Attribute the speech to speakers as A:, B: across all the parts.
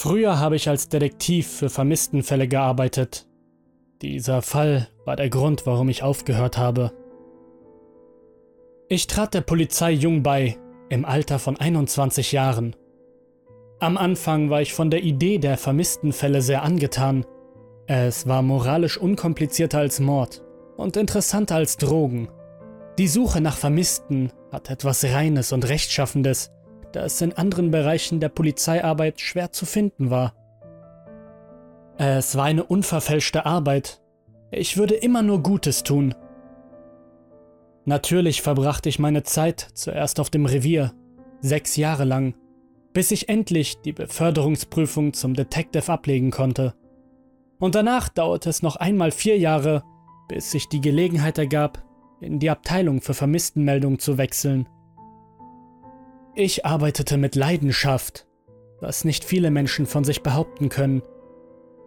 A: Früher habe ich als Detektiv für Vermisstenfälle gearbeitet. Dieser Fall war der Grund, warum ich aufgehört habe. Ich trat der Polizei jung bei, im Alter von 21 Jahren. Am Anfang war ich von der Idee der Vermisstenfälle sehr angetan. Es war moralisch unkomplizierter als Mord und interessanter als Drogen. Die Suche nach Vermissten hat etwas Reines und Rechtschaffendes, da es in anderen Bereichen der Polizeiarbeit schwer zu finden war. Es war eine unverfälschte Arbeit. Ich würde immer nur Gutes tun. Natürlich verbrachte ich meine Zeit zuerst auf dem Revier, sechs Jahre lang, bis ich endlich die Beförderungsprüfung zum Detective ablegen konnte. Und danach dauerte es noch einmal vier Jahre, bis sich die Gelegenheit ergab, in die Abteilung für Vermisstenmeldungen zu wechseln. Ich arbeitete mit Leidenschaft, was nicht viele Menschen von sich behaupten können.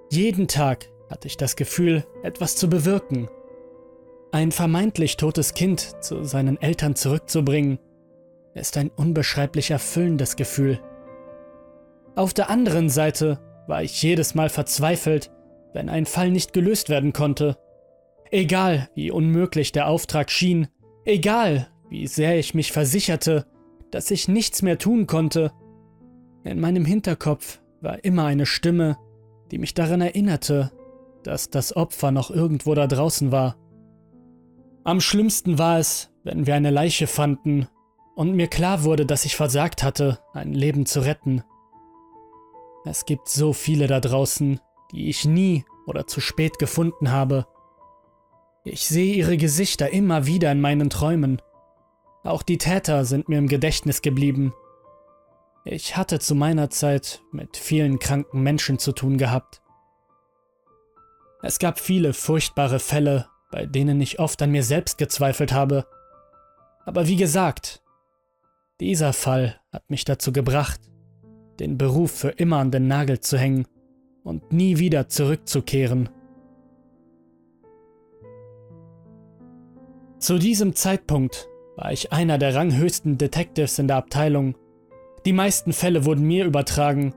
A: Jeden Tag hatte ich das Gefühl, etwas zu bewirken. Ein vermeintlich totes Kind zu seinen Eltern zurückzubringen, ist ein unbeschreiblich erfüllendes Gefühl. Auf der anderen Seite war ich jedes Mal verzweifelt, wenn ein Fall nicht gelöst werden konnte. Egal, wie unmöglich der Auftrag schien, egal, wie sehr ich mich versicherte, dass ich nichts mehr tun konnte. In meinem Hinterkopf war immer eine Stimme, die mich daran erinnerte, dass das Opfer noch irgendwo da draußen war. Am schlimmsten war es, wenn wir eine Leiche fanden und mir klar wurde, dass ich versagt hatte, ein Leben zu retten. Es gibt so viele da draußen, die ich nie oder zu spät gefunden habe. Ich sehe ihre Gesichter immer wieder in meinen Träumen. Auch die Täter sind mir im Gedächtnis geblieben. Ich hatte zu meiner Zeit mit vielen kranken Menschen zu tun gehabt. Es gab viele furchtbare Fälle, bei denen ich oft an mir selbst gezweifelt habe. Aber wie gesagt, dieser Fall hat mich dazu gebracht, den Beruf für immer an den Nagel zu hängen und nie wieder zurückzukehren. Zu diesem Zeitpunkt war ich einer der ranghöchsten Detectives in der Abteilung. Die meisten Fälle wurden mir übertragen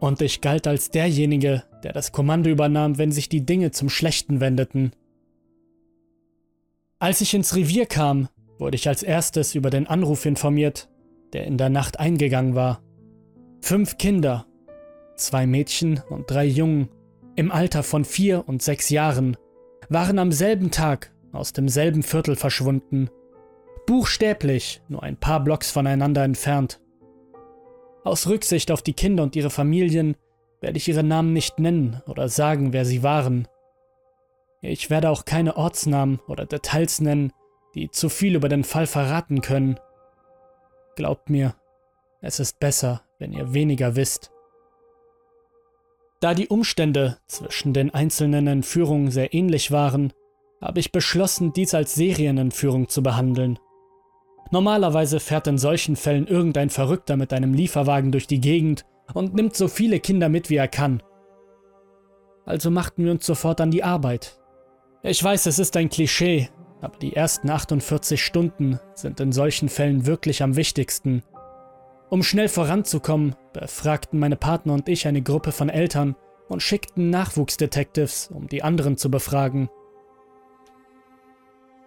A: und ich galt als derjenige, der das Kommando übernahm, wenn sich die Dinge zum Schlechten wendeten. Als ich ins Revier kam, wurde ich als erstes über den Anruf informiert, der in der Nacht eingegangen war. Fünf Kinder, zwei Mädchen und drei Jungen, im Alter von vier und sechs Jahren, waren am selben Tag aus demselben Viertel verschwunden buchstäblich nur ein paar Blocks voneinander entfernt. Aus Rücksicht auf die Kinder und ihre Familien werde ich ihre Namen nicht nennen oder sagen, wer sie waren. Ich werde auch keine Ortsnamen oder Details nennen, die zu viel über den Fall verraten können. Glaubt mir, es ist besser, wenn ihr weniger wisst. Da die Umstände zwischen den einzelnen Entführungen sehr ähnlich waren, habe ich beschlossen, dies als Serienentführung zu behandeln. Normalerweise fährt in solchen Fällen irgendein Verrückter mit einem Lieferwagen durch die Gegend und nimmt so viele Kinder mit, wie er kann. Also machten wir uns sofort an die Arbeit. Ich weiß, es ist ein Klischee, aber die ersten 48 Stunden sind in solchen Fällen wirklich am wichtigsten. Um schnell voranzukommen, befragten meine Partner und ich eine Gruppe von Eltern und schickten Nachwuchsdetectives, um die anderen zu befragen.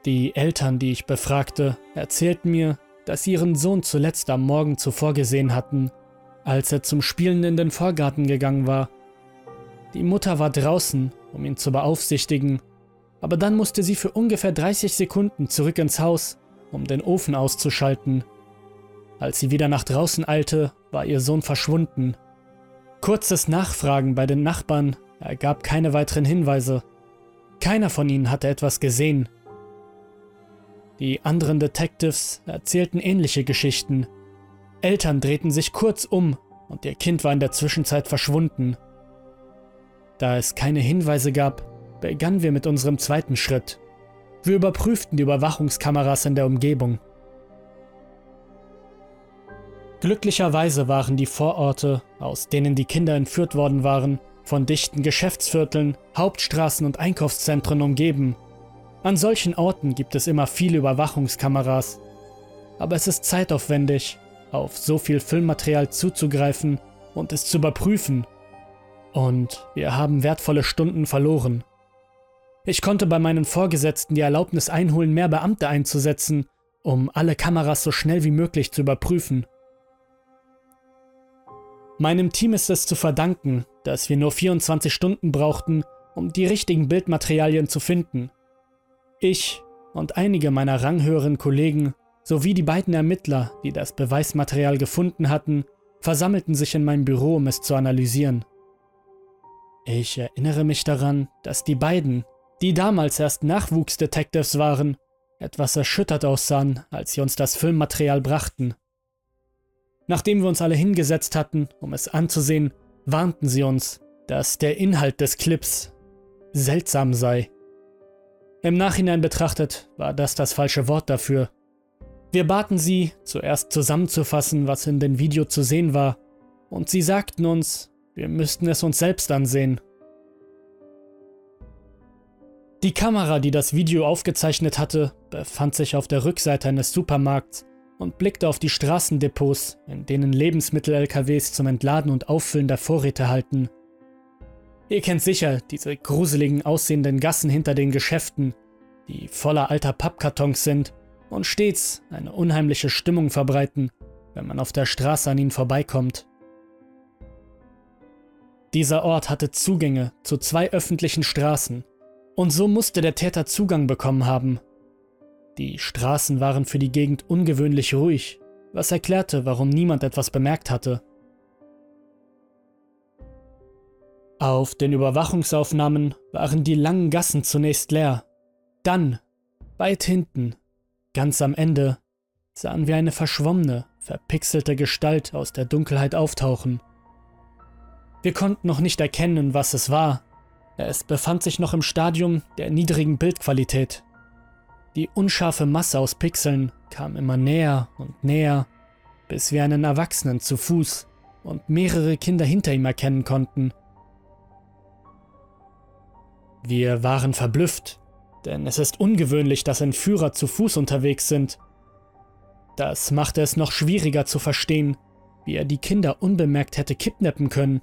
A: Die Eltern, die ich befragte, erzählten mir, dass sie ihren Sohn zuletzt am Morgen zuvor gesehen hatten, als er zum Spielen in den Vorgarten gegangen war. Die Mutter war draußen, um ihn zu beaufsichtigen, aber dann musste sie für ungefähr 30 Sekunden zurück ins Haus, um den Ofen auszuschalten. Als sie wieder nach draußen eilte, war ihr Sohn verschwunden. Kurzes Nachfragen bei den Nachbarn ergab keine weiteren Hinweise. Keiner von ihnen hatte etwas gesehen, die anderen Detectives erzählten ähnliche Geschichten. Eltern drehten sich kurz um und ihr Kind war in der Zwischenzeit verschwunden. Da es keine Hinweise gab, begannen wir mit unserem zweiten Schritt. Wir überprüften die Überwachungskameras in der Umgebung. Glücklicherweise waren die Vororte, aus denen die Kinder entführt worden waren, von dichten Geschäftsvierteln, Hauptstraßen und Einkaufszentren umgeben an solchen Orten gibt es immer viele Überwachungskameras, aber es ist zeitaufwendig, auf so viel Filmmaterial zuzugreifen und es zu überprüfen, Und wir haben wertvolle Stunden verloren. Ich konnte bei meinen Vorgesetzten die Erlaubnis einholen, mehr Beamte einzusetzen, um alle Kameras so schnell wie möglich zu überprüfen. Meinem Team ist es zu verdanken, dass wir nur 24 Stunden brauchten, um die richtigen Bildmaterialien zu finden. Ich und einige meiner ranghöheren Kollegen sowie die beiden Ermittler, die das Beweismaterial gefunden hatten, versammelten sich in meinem Büro, um es zu analysieren. Ich erinnere mich daran, dass die beiden, die damals erst Nachwuchsdetectives waren, etwas erschüttert aussahen, als sie uns das Filmmaterial brachten. Nachdem wir uns alle hingesetzt hatten, um es anzusehen, warnten sie uns, dass der Inhalt des Clips seltsam sei. Im Nachhinein betrachtet war das das falsche Wort dafür. Wir baten sie, zuerst zusammenzufassen, was in dem Video zu sehen war, und sie sagten uns, wir müssten es uns selbst ansehen. Die Kamera, die das Video aufgezeichnet hatte, befand sich auf der Rückseite eines Supermarkts und blickte auf die Straßendepots, in denen Lebensmittel-LKWs zum Entladen und Auffüllen der Vorräte halten. Ihr kennt sicher diese gruseligen aussehenden Gassen hinter den Geschäften, die voller alter Pappkartons sind und stets eine unheimliche Stimmung verbreiten, wenn man auf der Straße an ihnen vorbeikommt. Dieser Ort hatte Zugänge zu zwei öffentlichen Straßen, und so musste der Täter Zugang bekommen haben. Die Straßen waren für die Gegend ungewöhnlich ruhig, was erklärte, warum niemand etwas bemerkt hatte. Auf den Überwachungsaufnahmen waren die langen Gassen zunächst leer. Dann, weit hinten, ganz am Ende, sahen wir eine verschwommene, verpixelte Gestalt aus der Dunkelheit auftauchen. Wir konnten noch nicht erkennen, was es war, es befand sich noch im Stadium der niedrigen Bildqualität. Die unscharfe Masse aus Pixeln kam immer näher und näher, bis wir einen Erwachsenen zu Fuß und mehrere Kinder hinter ihm erkennen konnten. Wir waren verblüfft, denn es ist ungewöhnlich, dass Entführer zu Fuß unterwegs sind. Das machte es noch schwieriger zu verstehen, wie er die Kinder unbemerkt hätte kidnappen können.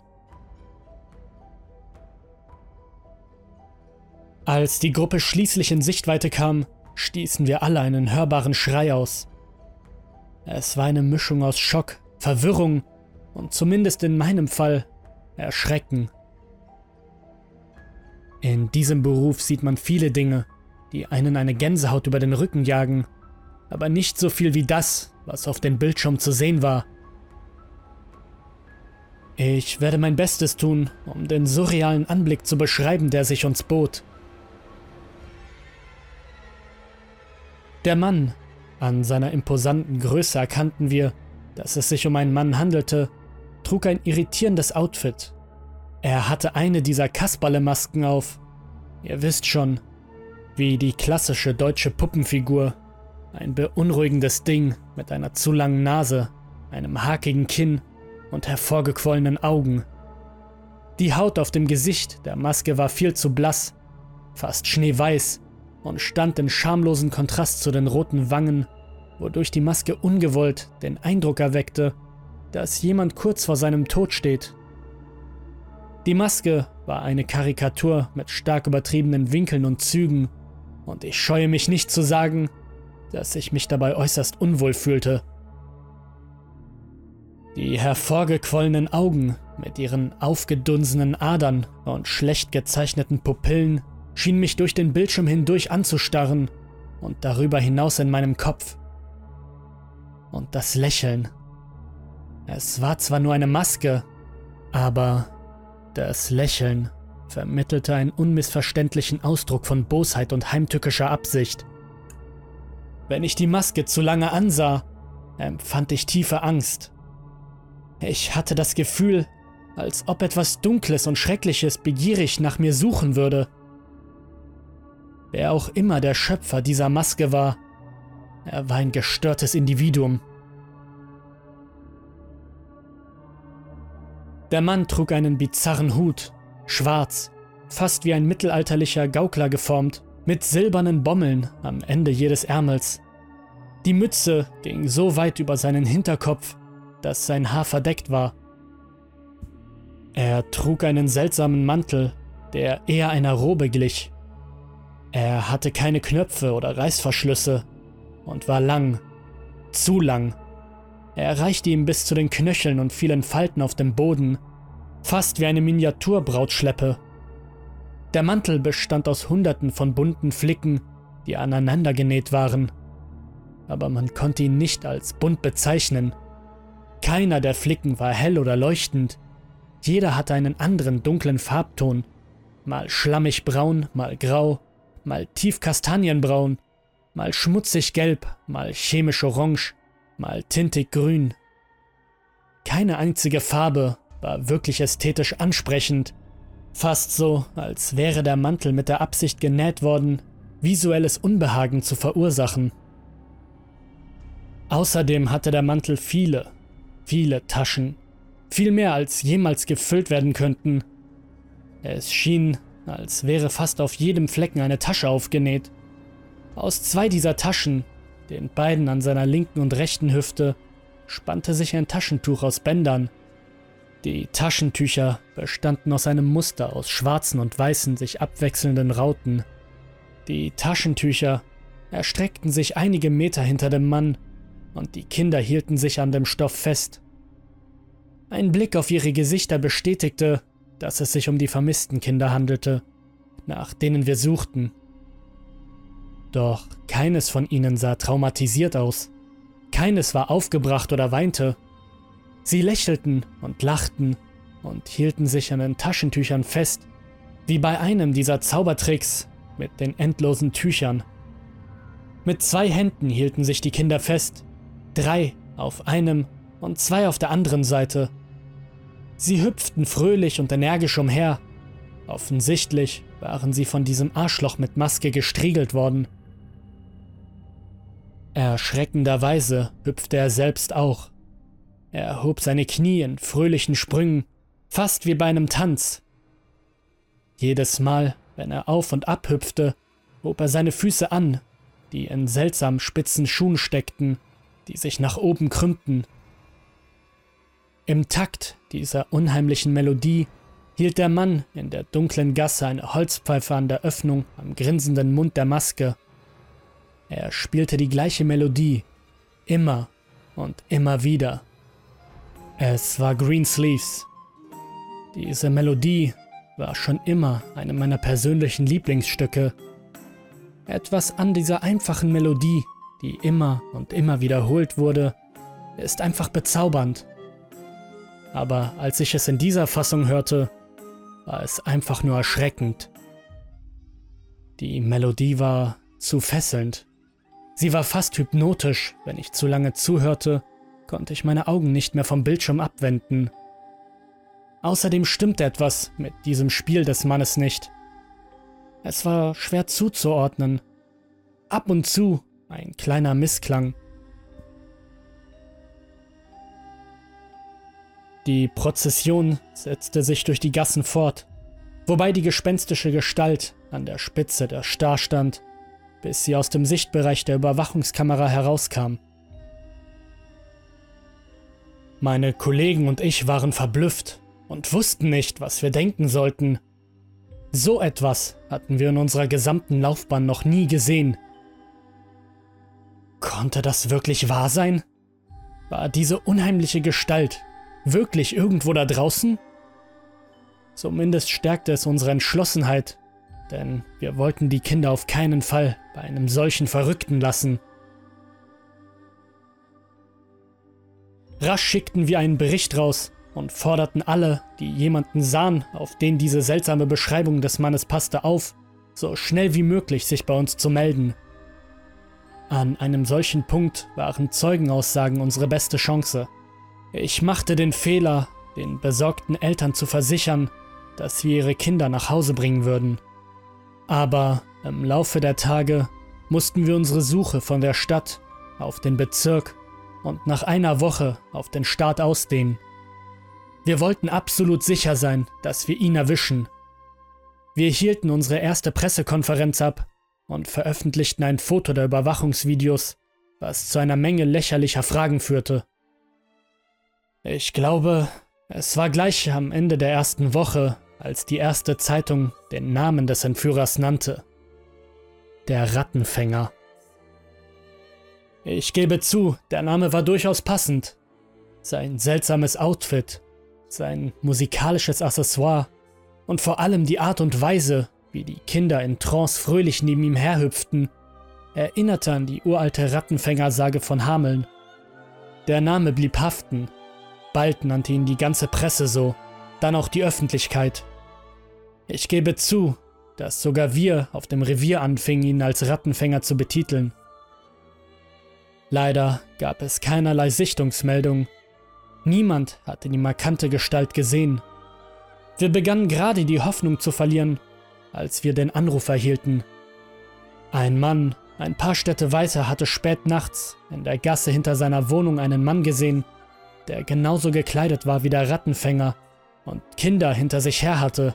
A: Als die Gruppe schließlich in Sichtweite kam, stießen wir alle einen hörbaren Schrei aus. Es war eine Mischung aus Schock, Verwirrung und zumindest in meinem Fall Erschrecken. In diesem Beruf sieht man viele Dinge, die einen eine Gänsehaut über den Rücken jagen, aber nicht so viel wie das, was auf dem Bildschirm zu sehen war. Ich werde mein Bestes tun, um den surrealen Anblick zu beschreiben, der sich uns bot. Der Mann. An seiner imposanten Größe erkannten wir, dass es sich um einen Mann handelte, trug ein irritierendes Outfit. Er hatte eine dieser Kasperle-Masken auf. Ihr wisst schon, wie die klassische deutsche Puppenfigur. Ein beunruhigendes Ding mit einer zu langen Nase, einem hakigen Kinn und hervorgequollenen Augen. Die Haut auf dem Gesicht der Maske war viel zu blass, fast schneeweiß und stand in schamlosen Kontrast zu den roten Wangen, wodurch die Maske ungewollt den Eindruck erweckte, dass jemand kurz vor seinem Tod steht. Die Maske war eine Karikatur mit stark übertriebenen Winkeln und Zügen, und ich scheue mich nicht zu sagen, dass ich mich dabei äußerst unwohl fühlte. Die hervorgequollenen Augen mit ihren aufgedunsenen Adern und schlecht gezeichneten Pupillen schien mich durch den Bildschirm hindurch anzustarren und darüber hinaus in meinem Kopf. Und das Lächeln. Es war zwar nur eine Maske, aber das Lächeln vermittelte einen unmissverständlichen Ausdruck von Bosheit und heimtückischer Absicht. Wenn ich die Maske zu lange ansah, empfand ich tiefe Angst. Ich hatte das Gefühl, als ob etwas Dunkles und Schreckliches begierig nach mir suchen würde. Wer auch immer der Schöpfer dieser Maske war, er war ein gestörtes Individuum. Der Mann trug einen bizarren Hut, schwarz, fast wie ein mittelalterlicher Gaukler geformt, mit silbernen Bommeln am Ende jedes Ärmels. Die Mütze ging so weit über seinen Hinterkopf, dass sein Haar verdeckt war. Er trug einen seltsamen Mantel, der eher einer Robe glich. Er hatte keine Knöpfe oder Reißverschlüsse und war lang, zu lang. Er erreichte ihm bis zu den Knöcheln und vielen Falten auf dem Boden, fast wie eine Miniaturbrautschleppe. Der Mantel bestand aus Hunderten von bunten Flicken, die aneinander genäht waren. Aber man konnte ihn nicht als bunt bezeichnen. Keiner der Flicken war hell oder leuchtend. Jeder hatte einen anderen dunklen Farbton, mal schlammig braun, mal grau, mal tief kastanienbraun, mal schmutzig gelb, mal chemisch orange, mal tintig grün. Keine einzige Farbe war wirklich ästhetisch ansprechend, fast so, als wäre der Mantel mit der Absicht genäht worden, visuelles Unbehagen zu verursachen. Außerdem hatte der Mantel viele, viele Taschen, viel mehr als jemals gefüllt werden könnten. Es schien, als wäre fast auf jedem Flecken eine Tasche aufgenäht. Aus zwei dieser Taschen, den beiden an seiner linken und rechten Hüfte, spannte sich ein Taschentuch aus Bändern. Die Taschentücher bestanden aus einem Muster aus schwarzen und weißen sich abwechselnden Rauten. Die Taschentücher erstreckten sich einige Meter hinter dem Mann und die Kinder hielten sich an dem Stoff fest. Ein Blick auf ihre Gesichter bestätigte, dass es sich um die vermissten Kinder handelte, nach denen wir suchten. Doch keines von ihnen sah traumatisiert aus. Keines war aufgebracht oder weinte. Sie lächelten und lachten und hielten sich an den Taschentüchern fest, wie bei einem dieser Zaubertricks mit den endlosen Tüchern. Mit zwei Händen hielten sich die Kinder fest, drei auf einem und zwei auf der anderen Seite. Sie hüpften fröhlich und energisch umher. Offensichtlich waren sie von diesem Arschloch mit Maske gestriegelt worden. Erschreckenderweise hüpfte er selbst auch. Er hob seine Knie in fröhlichen Sprüngen, fast wie bei einem Tanz. Jedes Mal, wenn er auf und ab hüpfte, hob er seine Füße an, die in seltsam spitzen Schuhen steckten, die sich nach oben krümmten. Im Takt dieser unheimlichen Melodie hielt der Mann in der dunklen Gasse eine Holzpfeife an der Öffnung am grinsenden Mund der Maske. Er spielte die gleiche Melodie, immer und immer wieder. Es war Green Sleeves. Diese Melodie war schon immer eine meiner persönlichen Lieblingsstücke. Etwas an dieser einfachen Melodie, die immer und immer wiederholt wurde, ist einfach bezaubernd. Aber als ich es in dieser Fassung hörte, war es einfach nur erschreckend. Die Melodie war zu fesselnd. Sie war fast hypnotisch. Wenn ich zu lange zuhörte, konnte ich meine Augen nicht mehr vom Bildschirm abwenden. Außerdem stimmte etwas mit diesem Spiel des Mannes nicht. Es war schwer zuzuordnen. Ab und zu ein kleiner Missklang. Die Prozession setzte sich durch die Gassen fort, wobei die gespenstische Gestalt an der Spitze der Star stand bis sie aus dem Sichtbereich der Überwachungskamera herauskam. Meine Kollegen und ich waren verblüfft und wussten nicht, was wir denken sollten. So etwas hatten wir in unserer gesamten Laufbahn noch nie gesehen. Konnte das wirklich wahr sein? War diese unheimliche Gestalt wirklich irgendwo da draußen? Zumindest stärkte es unsere Entschlossenheit, denn wir wollten die Kinder auf keinen Fall bei einem solchen Verrückten lassen. Rasch schickten wir einen Bericht raus und forderten alle, die jemanden sahen, auf den diese seltsame Beschreibung des Mannes passte, auf, so schnell wie möglich sich bei uns zu melden. An einem solchen Punkt waren Zeugenaussagen unsere beste Chance. Ich machte den Fehler, den besorgten Eltern zu versichern, dass wir ihre Kinder nach Hause bringen würden. Aber im Laufe der Tage mussten wir unsere Suche von der Stadt auf den Bezirk und nach einer Woche auf den Staat ausdehnen. Wir wollten absolut sicher sein, dass wir ihn erwischen. Wir hielten unsere erste Pressekonferenz ab und veröffentlichten ein Foto der Überwachungsvideos, was zu einer Menge lächerlicher Fragen führte. Ich glaube, Es war gleich am Ende der ersten Woche, als die erste Zeitung den Namen des Entführers nannte. Der Rattenfänger. Ich gebe zu, der Name war durchaus passend. Sein seltsames Outfit, sein musikalisches Accessoire und vor allem die Art und Weise, wie die Kinder in Trance fröhlich neben ihm herhüpften, erinnerte an die uralte Rattenfängersage von Hameln. Der Name blieb haften. Bald nannte ihn die ganze Presse so, dann auch die Öffentlichkeit. Ich gebe zu, dass sogar wir auf dem Revier anfingen, ihn als Rattenfänger zu betiteln. Leider gab es keinerlei Sichtungsmeldung. Niemand hatte die markante Gestalt gesehen. Wir begannen gerade die Hoffnung zu verlieren, als wir den Anruf erhielten. Ein Mann, ein paar Städte weiter, hatte spät nachts in der Gasse hinter seiner Wohnung einen Mann gesehen, der genauso gekleidet war wie der Rattenfänger und Kinder hinter sich her hatte.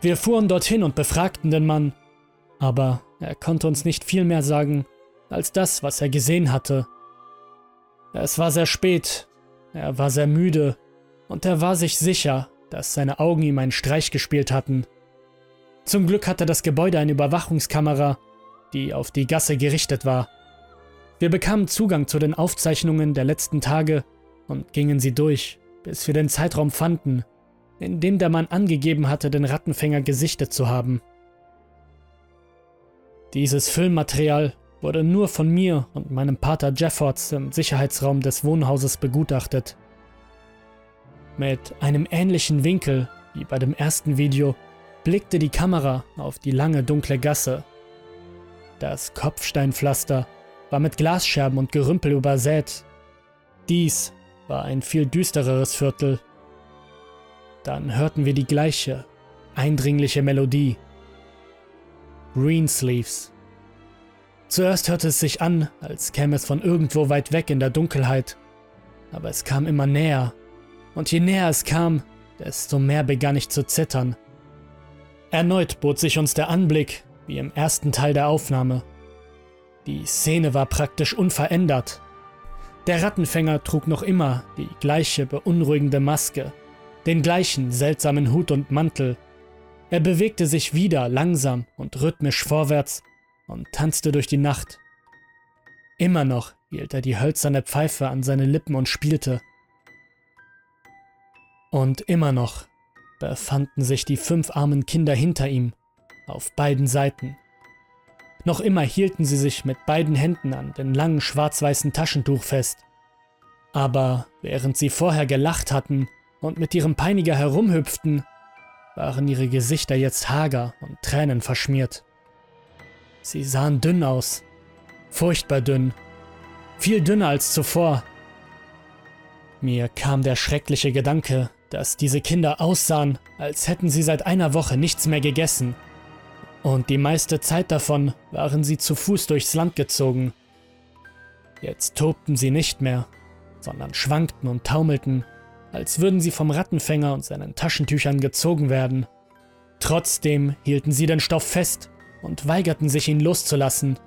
A: Wir fuhren dorthin und befragten den Mann, aber er konnte uns nicht viel mehr sagen als das, was er gesehen hatte. Es war sehr spät, er war sehr müde und er war sich sicher, dass seine Augen ihm einen Streich gespielt hatten. Zum Glück hatte das Gebäude eine Überwachungskamera, die auf die Gasse gerichtet war. Wir bekamen Zugang zu den Aufzeichnungen der letzten Tage und gingen sie durch, bis wir den Zeitraum fanden, in dem der Mann angegeben hatte, den Rattenfänger gesichtet zu haben. Dieses Filmmaterial wurde nur von mir und meinem Pater Jeffords im Sicherheitsraum des Wohnhauses begutachtet. Mit einem ähnlichen Winkel wie bei dem ersten Video blickte die Kamera auf die lange dunkle Gasse. Das Kopfsteinpflaster war mit Glasscherben und Gerümpel übersät. Dies war ein viel düstereres Viertel. Dann hörten wir die gleiche, eindringliche Melodie. Greensleeves. Zuerst hörte es sich an, als käme es von irgendwo weit weg in der Dunkelheit, aber es kam immer näher, und je näher es kam, desto mehr begann ich zu zittern. Erneut bot sich uns der Anblick, wie im ersten Teil der Aufnahme. Die Szene war praktisch unverändert. Der Rattenfänger trug noch immer die gleiche beunruhigende Maske, den gleichen seltsamen Hut und Mantel. Er bewegte sich wieder langsam und rhythmisch vorwärts und tanzte durch die Nacht. Immer noch hielt er die hölzerne Pfeife an seine Lippen und spielte. Und immer noch befanden sich die fünf armen Kinder hinter ihm, auf beiden Seiten. Noch immer hielten sie sich mit beiden Händen an den langen schwarz-weißen Taschentuch fest. Aber während sie vorher gelacht hatten und mit ihrem Peiniger herumhüpften, waren ihre Gesichter jetzt hager und Tränen verschmiert. Sie sahen dünn aus. Furchtbar dünn. Viel dünner als zuvor. Mir kam der schreckliche Gedanke, dass diese Kinder aussahen, als hätten sie seit einer Woche nichts mehr gegessen. Und die meiste Zeit davon waren sie zu Fuß durchs Land gezogen. Jetzt tobten sie nicht mehr, sondern schwankten und taumelten, als würden sie vom Rattenfänger und seinen Taschentüchern gezogen werden. Trotzdem hielten sie den Stoff fest und weigerten sich, ihn loszulassen.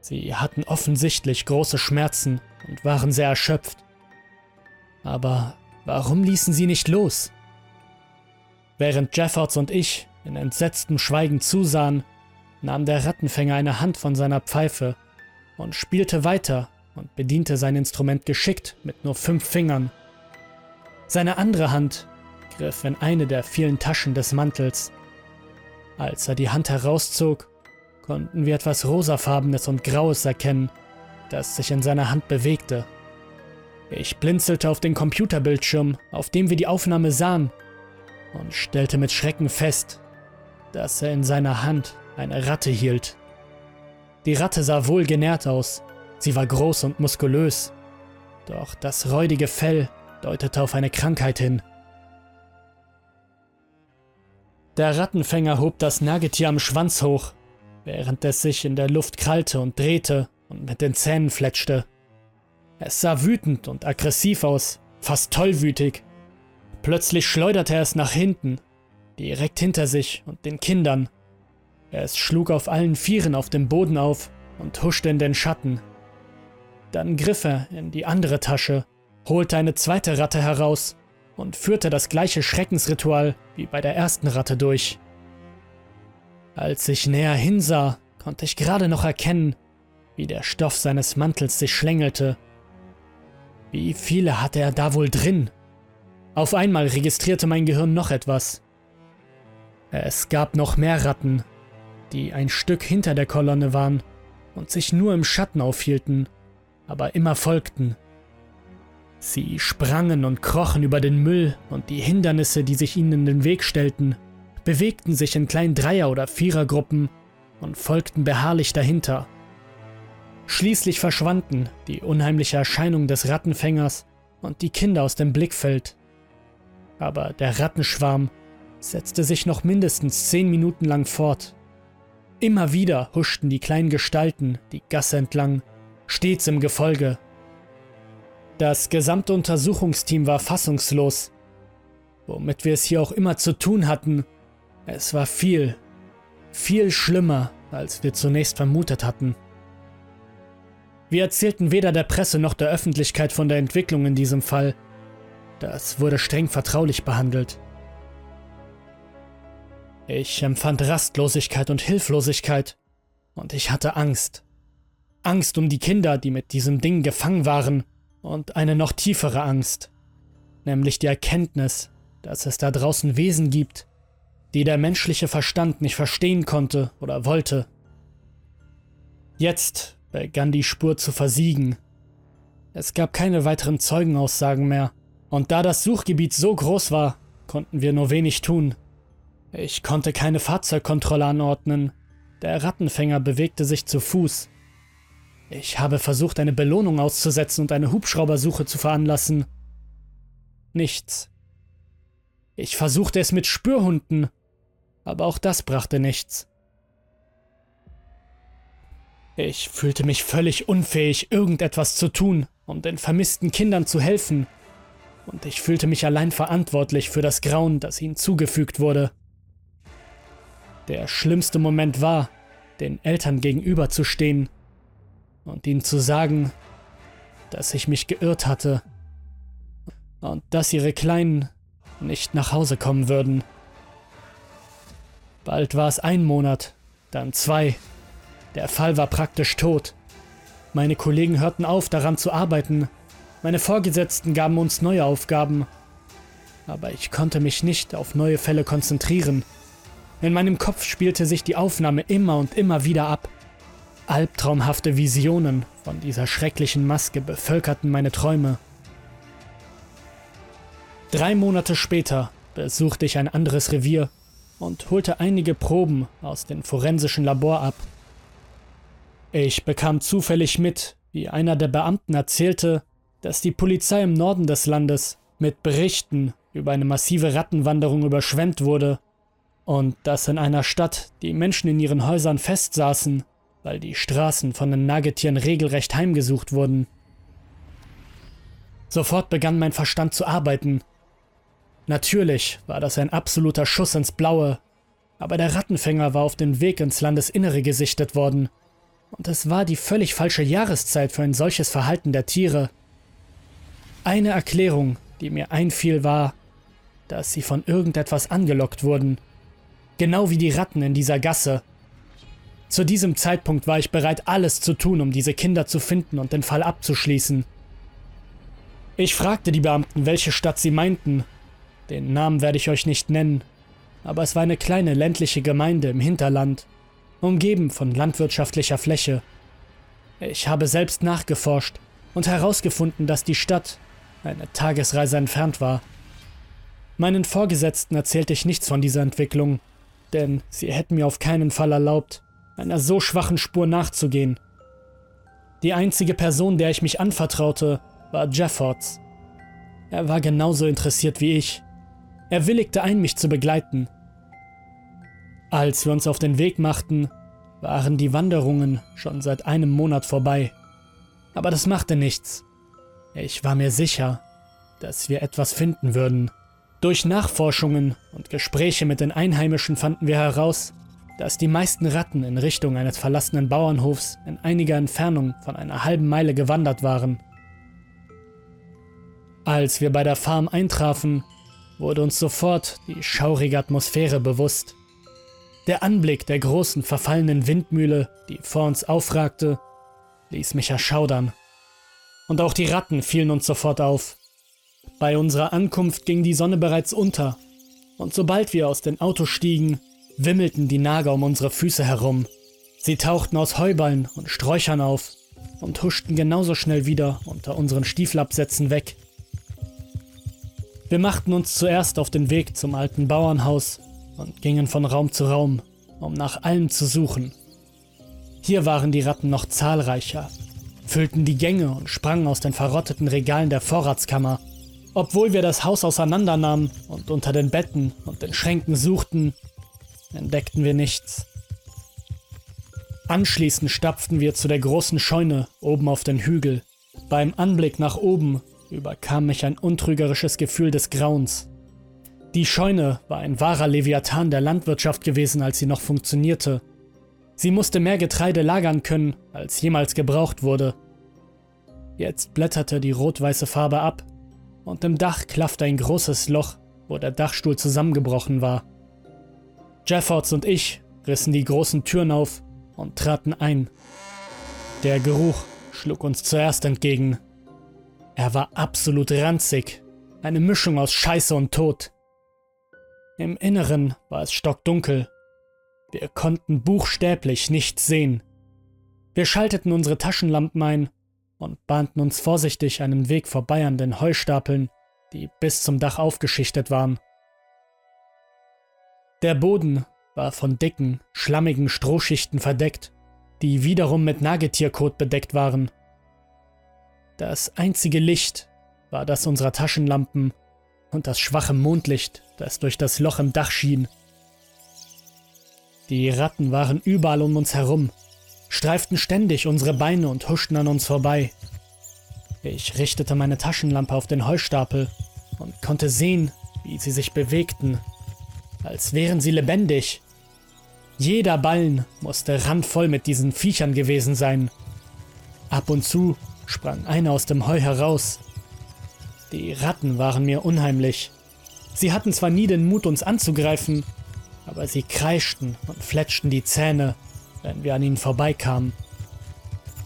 A: Sie hatten offensichtlich große Schmerzen und waren sehr erschöpft. Aber warum ließen sie nicht los? Während Jeffords und ich in entsetztem Schweigen zusahen, nahm der Rattenfänger eine Hand von seiner Pfeife und spielte weiter und bediente sein Instrument geschickt mit nur fünf Fingern. Seine andere Hand griff in eine der vielen Taschen des Mantels als er die Hand herauszog, konnten wir etwas rosafarbenes und graues erkennen, das sich in seiner Hand bewegte. Ich blinzelte auf den Computerbildschirm, auf dem wir die Aufnahme sahen, und stellte mit Schrecken fest, dass er in seiner Hand eine Ratte hielt. Die Ratte sah wohl genährt aus, sie war groß und muskulös, doch das räudige Fell deutete auf eine Krankheit hin. Der Rattenfänger hob das Nagetier am Schwanz hoch, während es sich in der Luft krallte und drehte und mit den Zähnen fletschte. Es sah wütend und aggressiv aus, fast tollwütig. Plötzlich schleuderte er es nach hinten, direkt hinter sich und den Kindern. Es schlug auf allen Vieren auf dem Boden auf und huschte in den Schatten. Dann griff er in die andere Tasche holte eine zweite Ratte heraus und führte das gleiche Schreckensritual wie bei der ersten Ratte durch. Als ich näher hinsah, konnte ich gerade noch erkennen, wie der Stoff seines Mantels sich schlängelte. Wie viele hatte er da wohl drin? Auf einmal registrierte mein Gehirn noch etwas. Es gab noch mehr Ratten, die ein Stück hinter der Kolonne waren und sich nur im Schatten aufhielten, aber immer folgten. Sie sprangen und krochen über den Müll und die Hindernisse, die sich ihnen in den Weg stellten, bewegten sich in kleinen Dreier- oder Vierergruppen und folgten beharrlich dahinter. Schließlich verschwanden die unheimliche Erscheinung des Rattenfängers und die Kinder aus dem Blickfeld. Aber der Rattenschwarm setzte sich noch mindestens zehn Minuten lang fort. Immer wieder huschten die kleinen Gestalten die Gasse entlang, stets im Gefolge. Das gesamte Untersuchungsteam war fassungslos. Womit wir es hier auch immer zu tun hatten, es war viel, viel schlimmer, als wir zunächst vermutet hatten. Wir erzählten weder der Presse noch der Öffentlichkeit von der Entwicklung in diesem Fall. Das wurde streng vertraulich behandelt. Ich empfand Rastlosigkeit und Hilflosigkeit und ich hatte Angst. Angst um die Kinder, die mit diesem Ding gefangen waren und eine noch tiefere Angst, nämlich die Erkenntnis, dass es da draußen Wesen gibt, die der menschliche Verstand nicht verstehen konnte oder wollte. Jetzt begann die Spur zu versiegen. Es gab keine weiteren Zeugenaussagen mehr, und da das Suchgebiet so groß war, konnten wir nur wenig tun. Ich konnte keine Fahrzeugkontrolle anordnen. Der Rattenfänger bewegte sich zu Fuß. Ich habe versucht, eine Belohnung auszusetzen und eine Hubschraubersuche zu veranlassen. Nichts. Ich versuchte es mit Spürhunden, aber auch das brachte nichts. Ich fühlte mich völlig unfähig, irgendetwas zu tun, um den vermissten Kindern zu helfen, und ich fühlte mich allein verantwortlich für das Grauen, das ihnen zugefügt wurde. Der schlimmste Moment war, den Eltern gegenüberzustehen und ihnen zu sagen, dass ich mich geirrt hatte und dass ihre Kleinen nicht nach Hause kommen würden. Bald war es ein Monat, dann zwei. Der Fall war praktisch tot. Meine Kollegen hörten auf, daran zu arbeiten. Meine Vorgesetzten gaben uns neue Aufgaben. Aber ich konnte mich nicht auf neue Fälle konzentrieren. In meinem Kopf spielte sich die Aufnahme immer und immer wieder ab. Albtraumhafte Visionen von dieser schrecklichen Maske bevölkerten meine Träume. Drei Monate später besuchte ich ein anderes Revier und holte einige Proben aus dem forensischen Labor ab. Ich bekam zufällig mit, wie einer der Beamten erzählte, dass die Polizei im Norden des Landes mit Berichten über eine massive Rattenwanderung überschwemmt wurde und dass in einer Stadt die Menschen in ihren Häusern festsaßen, weil die Straßen von den Nagetieren regelrecht heimgesucht wurden. Sofort begann mein Verstand zu arbeiten. Natürlich war das ein absoluter Schuss ins Blaue, aber der Rattenfänger war auf den Weg ins Landesinnere gesichtet worden, und es war die völlig falsche Jahreszeit für ein solches Verhalten der Tiere. Eine Erklärung, die mir einfiel, war, dass sie von irgendetwas angelockt wurden Genau wie die Ratten in dieser Gasse. Zu diesem Zeitpunkt war ich bereit, alles zu tun, um diese Kinder zu finden und den Fall abzuschließen. Ich fragte die Beamten, welche Stadt sie meinten. Den Namen werde ich euch nicht nennen, aber es war eine kleine ländliche Gemeinde im Hinterland, umgeben von landwirtschaftlicher Fläche. Ich habe selbst nachgeforscht und herausgefunden, dass die Stadt eine Tagesreise entfernt war. Meinen Vorgesetzten erzählte ich nichts von dieser Entwicklung, denn sie hätten mir auf keinen Fall erlaubt, einer so schwachen Spur nachzugehen. Die einzige Person, der ich mich anvertraute, war Jeffords. Er war genauso interessiert wie ich. Er willigte ein, mich zu begleiten. Als wir uns auf den Weg machten, waren die Wanderungen schon seit einem Monat vorbei. Aber das machte nichts. Ich war mir sicher, dass wir etwas finden würden. Durch Nachforschungen und Gespräche mit den Einheimischen fanden wir heraus, dass die meisten Ratten in Richtung eines verlassenen Bauernhofs in einiger Entfernung von einer halben Meile gewandert waren. Als wir bei der Farm eintrafen, wurde uns sofort die schaurige Atmosphäre bewusst. Der Anblick der großen verfallenen Windmühle, die vor uns aufragte, ließ mich erschaudern. Und auch die Ratten fielen uns sofort auf. Bei unserer Ankunft ging die Sonne bereits unter, und sobald wir aus den Autos stiegen, wimmelten die Nager um unsere Füße herum. Sie tauchten aus Heuballen und Sträuchern auf und huschten genauso schnell wieder unter unseren Stiefelabsätzen weg. Wir machten uns zuerst auf den Weg zum alten Bauernhaus und gingen von Raum zu Raum, um nach allem zu suchen. Hier waren die Ratten noch zahlreicher, füllten die Gänge und sprangen aus den verrotteten Regalen der Vorratskammer. Obwohl wir das Haus auseinandernahmen und unter den Betten und den Schränken suchten, entdeckten wir nichts. Anschließend stapften wir zu der großen Scheune oben auf den Hügel. Beim Anblick nach oben überkam mich ein untrügerisches Gefühl des Grauens. Die Scheune war ein wahrer Leviathan der Landwirtschaft gewesen, als sie noch funktionierte. Sie musste mehr Getreide lagern können, als jemals gebraucht wurde. Jetzt blätterte die rot-weiße Farbe ab und im Dach klaffte ein großes Loch, wo der Dachstuhl zusammengebrochen war. Jeffords und ich rissen die großen Türen auf und traten ein. Der Geruch schlug uns zuerst entgegen. Er war absolut ranzig, eine Mischung aus Scheiße und Tod. Im Inneren war es stockdunkel. Wir konnten buchstäblich nichts sehen. Wir schalteten unsere Taschenlampen ein und bahnten uns vorsichtig einen Weg vorbei an den Heustapeln, die bis zum Dach aufgeschichtet waren. Der Boden war von dicken, schlammigen Strohschichten verdeckt, die wiederum mit Nagetierkot bedeckt waren. Das einzige Licht war das unserer Taschenlampen und das schwache Mondlicht, das durch das Loch im Dach schien. Die Ratten waren überall um uns herum, streiften ständig unsere Beine und huschten an uns vorbei. Ich richtete meine Taschenlampe auf den Heustapel und konnte sehen, wie sie sich bewegten, als wären sie lebendig. Jeder Ballen musste randvoll mit diesen Viechern gewesen sein. Ab und zu sprang einer aus dem Heu heraus. Die Ratten waren mir unheimlich. Sie hatten zwar nie den Mut, uns anzugreifen, aber sie kreischten und fletschten die Zähne, wenn wir an ihnen vorbeikamen.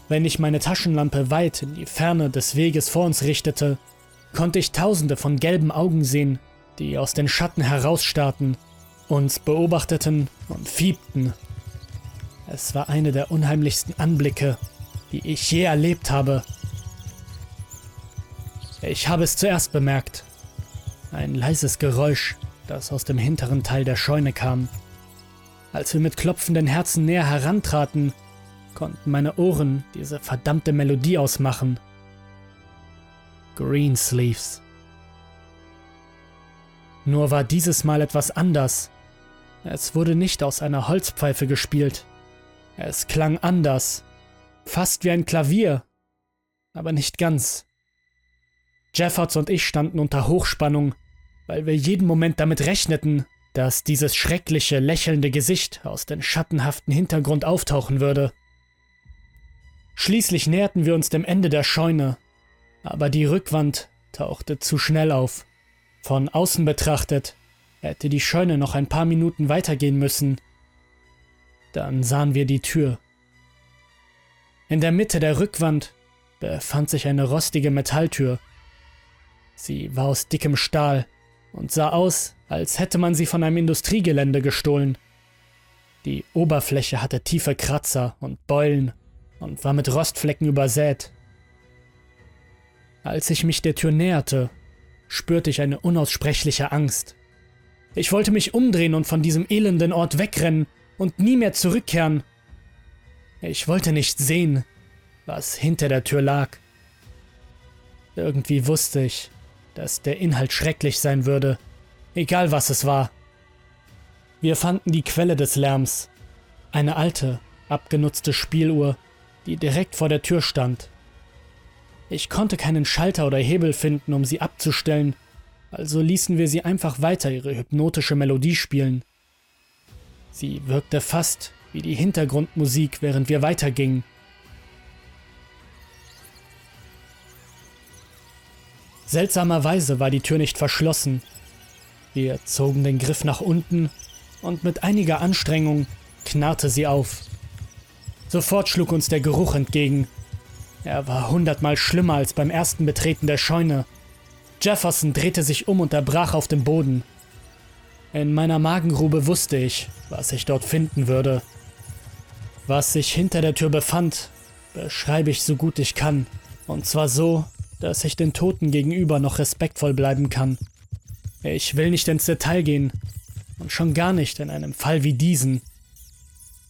A: Wenn ich meine Taschenlampe weit in die Ferne des Weges vor uns richtete, konnte ich tausende von gelben Augen sehen, die aus den Schatten herausstarrten uns beobachteten und fiebten. Es war eine der unheimlichsten Anblicke, die ich je erlebt habe. Ich habe es zuerst bemerkt. Ein leises Geräusch, das aus dem hinteren Teil der Scheune kam. Als wir mit klopfenden Herzen näher herantraten, konnten meine Ohren diese verdammte Melodie ausmachen. Greensleeves. Nur war dieses Mal etwas anders. Es wurde nicht aus einer Holzpfeife gespielt. Es klang anders, fast wie ein Klavier, aber nicht ganz. Jeffords und ich standen unter Hochspannung, weil wir jeden Moment damit rechneten, dass dieses schreckliche, lächelnde Gesicht aus dem schattenhaften Hintergrund auftauchen würde. Schließlich näherten wir uns dem Ende der Scheune, aber die Rückwand tauchte zu schnell auf. Von außen betrachtet hätte die Scheune noch ein paar Minuten weitergehen müssen. Dann sahen wir die Tür. In der Mitte der Rückwand befand sich eine rostige Metalltür. Sie war aus dickem Stahl und sah aus, als hätte man sie von einem Industriegelände gestohlen. Die Oberfläche hatte tiefe Kratzer und Beulen und war mit Rostflecken übersät. Als ich mich der Tür näherte, spürte ich eine unaussprechliche Angst. Ich wollte mich umdrehen und von diesem elenden Ort wegrennen und nie mehr zurückkehren. Ich wollte nicht sehen, was hinter der Tür lag. Irgendwie wusste ich, dass der Inhalt schrecklich sein würde, egal was es war. Wir fanden die Quelle des Lärms, eine alte, abgenutzte Spieluhr, die direkt vor der Tür stand. Ich konnte keinen Schalter oder Hebel finden, um sie abzustellen, also ließen wir sie einfach weiter ihre hypnotische Melodie spielen. Sie wirkte fast wie die Hintergrundmusik, während wir weitergingen. Seltsamerweise war die Tür nicht verschlossen. Wir zogen den Griff nach unten und mit einiger Anstrengung knarrte sie auf. Sofort schlug uns der Geruch entgegen. Er war hundertmal schlimmer als beim ersten Betreten der Scheune. Jefferson drehte sich um und erbrach auf dem Boden. In meiner Magengrube wusste ich, was ich dort finden würde. Was sich hinter der Tür befand, beschreibe ich so gut ich kann. Und zwar so, dass ich den Toten gegenüber noch respektvoll bleiben kann. Ich will nicht ins Detail gehen und schon gar nicht in einem Fall wie diesen.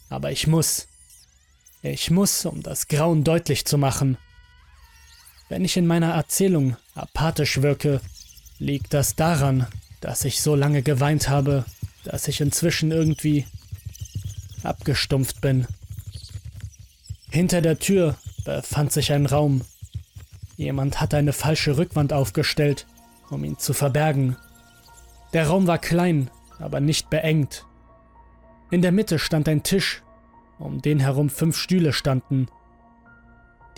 A: Aber ich muss. Ich muss, um das Grauen deutlich zu machen. Wenn ich in meiner Erzählung apathisch wirke, liegt das daran, dass ich so lange geweint habe, dass ich inzwischen irgendwie abgestumpft bin. Hinter der Tür befand sich ein Raum. Jemand hat eine falsche Rückwand aufgestellt, um ihn zu verbergen. Der Raum war klein, aber nicht beengt. In der Mitte stand ein Tisch, um den herum fünf Stühle standen.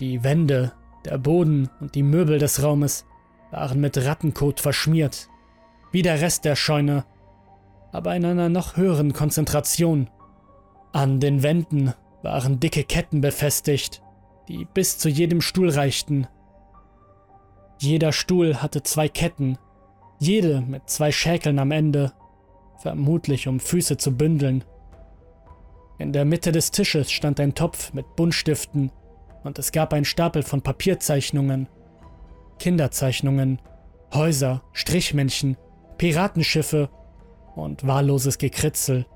A: Die Wände, der Boden und die Möbel des Raumes waren mit Rattenkot verschmiert, wie der Rest der Scheune, aber in einer noch höheren Konzentration. An den Wänden waren dicke Ketten befestigt, die bis zu jedem Stuhl reichten. Jeder Stuhl hatte zwei Ketten, jede mit zwei Schäkeln am Ende, vermutlich um Füße zu bündeln. In der Mitte des Tisches stand ein Topf mit Buntstiften und es gab einen Stapel von Papierzeichnungen, Kinderzeichnungen, Häuser, Strichmännchen, Piratenschiffe und wahlloses Gekritzel.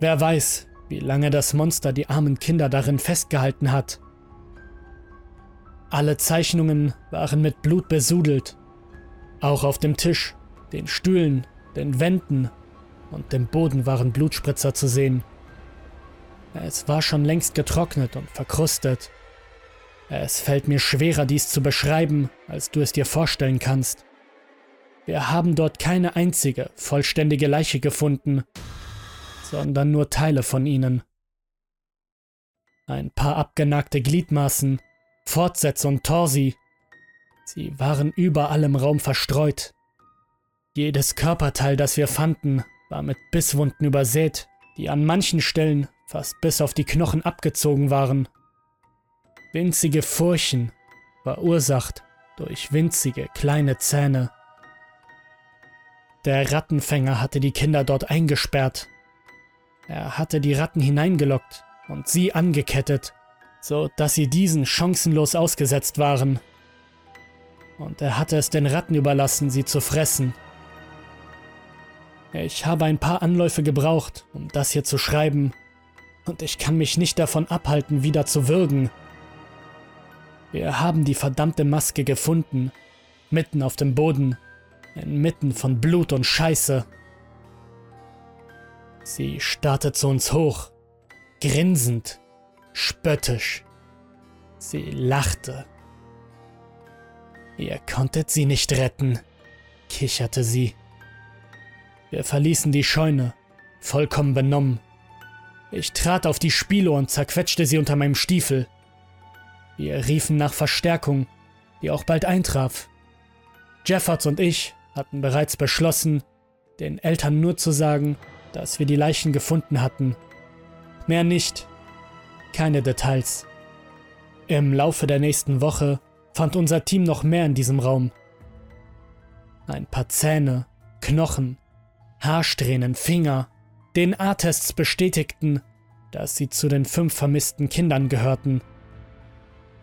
A: Wer weiß, wie lange das Monster die armen Kinder darin festgehalten hat. Alle Zeichnungen waren mit Blut besudelt. Auch auf dem Tisch, den Stühlen, den Wänden und dem Boden waren Blutspritzer zu sehen. Es war schon längst getrocknet und verkrustet. Es fällt mir schwerer, dies zu beschreiben, als du es dir vorstellen kannst. Wir haben dort keine einzige vollständige Leiche gefunden, sondern nur Teile von ihnen. Ein paar abgenagte Gliedmaßen, Fortsätze und Torsi. Sie waren überall im Raum verstreut. Jedes Körperteil, das wir fanden, war mit Bisswunden übersät, die an manchen Stellen fast bis auf die Knochen abgezogen waren. Winzige Furchen, verursacht durch winzige kleine Zähne. Der Rattenfänger hatte die Kinder dort eingesperrt er hatte die Ratten hineingelockt und sie angekettet, so dass sie diesen chancenlos ausgesetzt waren. Und er hatte es den Ratten überlassen, sie zu fressen. Ich habe ein paar Anläufe gebraucht, um das hier zu schreiben, und ich kann mich nicht davon abhalten, wieder zu würgen. Wir haben die verdammte Maske gefunden, mitten auf dem Boden, inmitten von Blut und Scheiße. Sie starrte zu uns hoch, grinsend, spöttisch. Sie lachte. Ihr konntet sie nicht retten, kicherte sie. Wir verließen die Scheune, vollkommen benommen. Ich trat auf die Spilo und zerquetschte sie unter meinem Stiefel. Wir riefen nach Verstärkung, die auch bald eintraf. Jeffords und ich hatten bereits beschlossen, den Eltern nur zu sagen, dass wir die Leichen gefunden hatten. Mehr nicht. Keine Details. Im Laufe der nächsten Woche fand unser Team noch mehr in diesem Raum. Ein paar Zähne, Knochen, Haarsträhnen, Finger. DNA-Tests bestätigten, dass sie zu den fünf vermissten Kindern gehörten.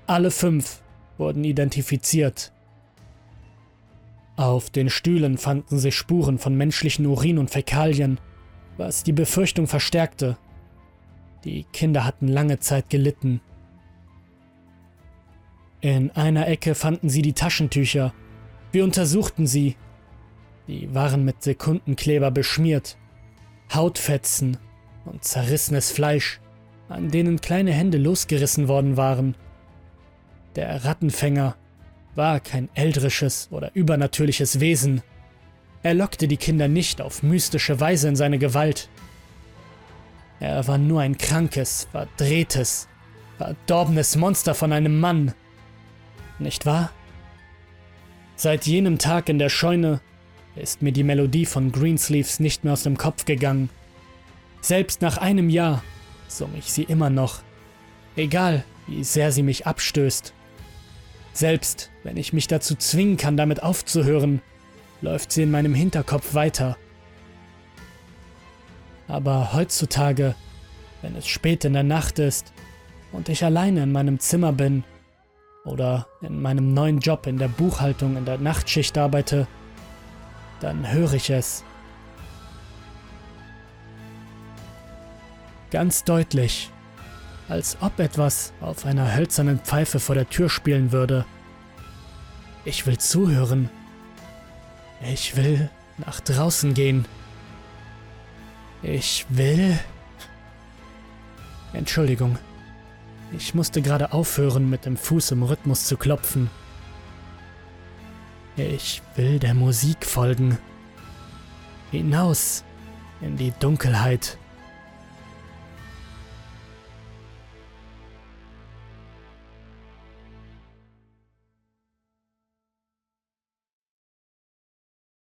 A: Alle fünf wurden identifiziert. Auf den Stühlen fanden sich Spuren von menschlichen Urin und Fäkalien was die Befürchtung verstärkte. Die Kinder hatten lange Zeit gelitten. In einer Ecke fanden sie die Taschentücher. Wir untersuchten sie. Die waren mit Sekundenkleber beschmiert. Hautfetzen und zerrissenes Fleisch, an denen kleine Hände losgerissen worden waren. Der Rattenfänger war kein eldrisches oder übernatürliches Wesen. Er lockte die Kinder nicht auf mystische Weise in seine Gewalt. Er war nur ein krankes, verdrehtes, verdorbenes Monster von einem Mann. Nicht wahr? Seit jenem Tag in der Scheune ist mir die Melodie von Greensleeves nicht mehr aus dem Kopf gegangen. Selbst nach einem Jahr summe ich sie immer noch, egal wie sehr sie mich abstößt. Selbst wenn ich mich dazu zwingen kann, damit aufzuhören, läuft sie in meinem Hinterkopf weiter. Aber heutzutage, wenn es spät in der Nacht ist und ich alleine in meinem Zimmer bin oder in meinem neuen Job in der Buchhaltung in der Nachtschicht arbeite, dann höre ich es. Ganz deutlich, als ob etwas auf einer hölzernen Pfeife vor der Tür spielen würde. Ich will zuhören. Ich will nach draußen gehen. Ich will... Entschuldigung. Ich musste gerade aufhören, mit dem Fuß im Rhythmus zu klopfen. Ich will der Musik folgen. Hinaus in die Dunkelheit.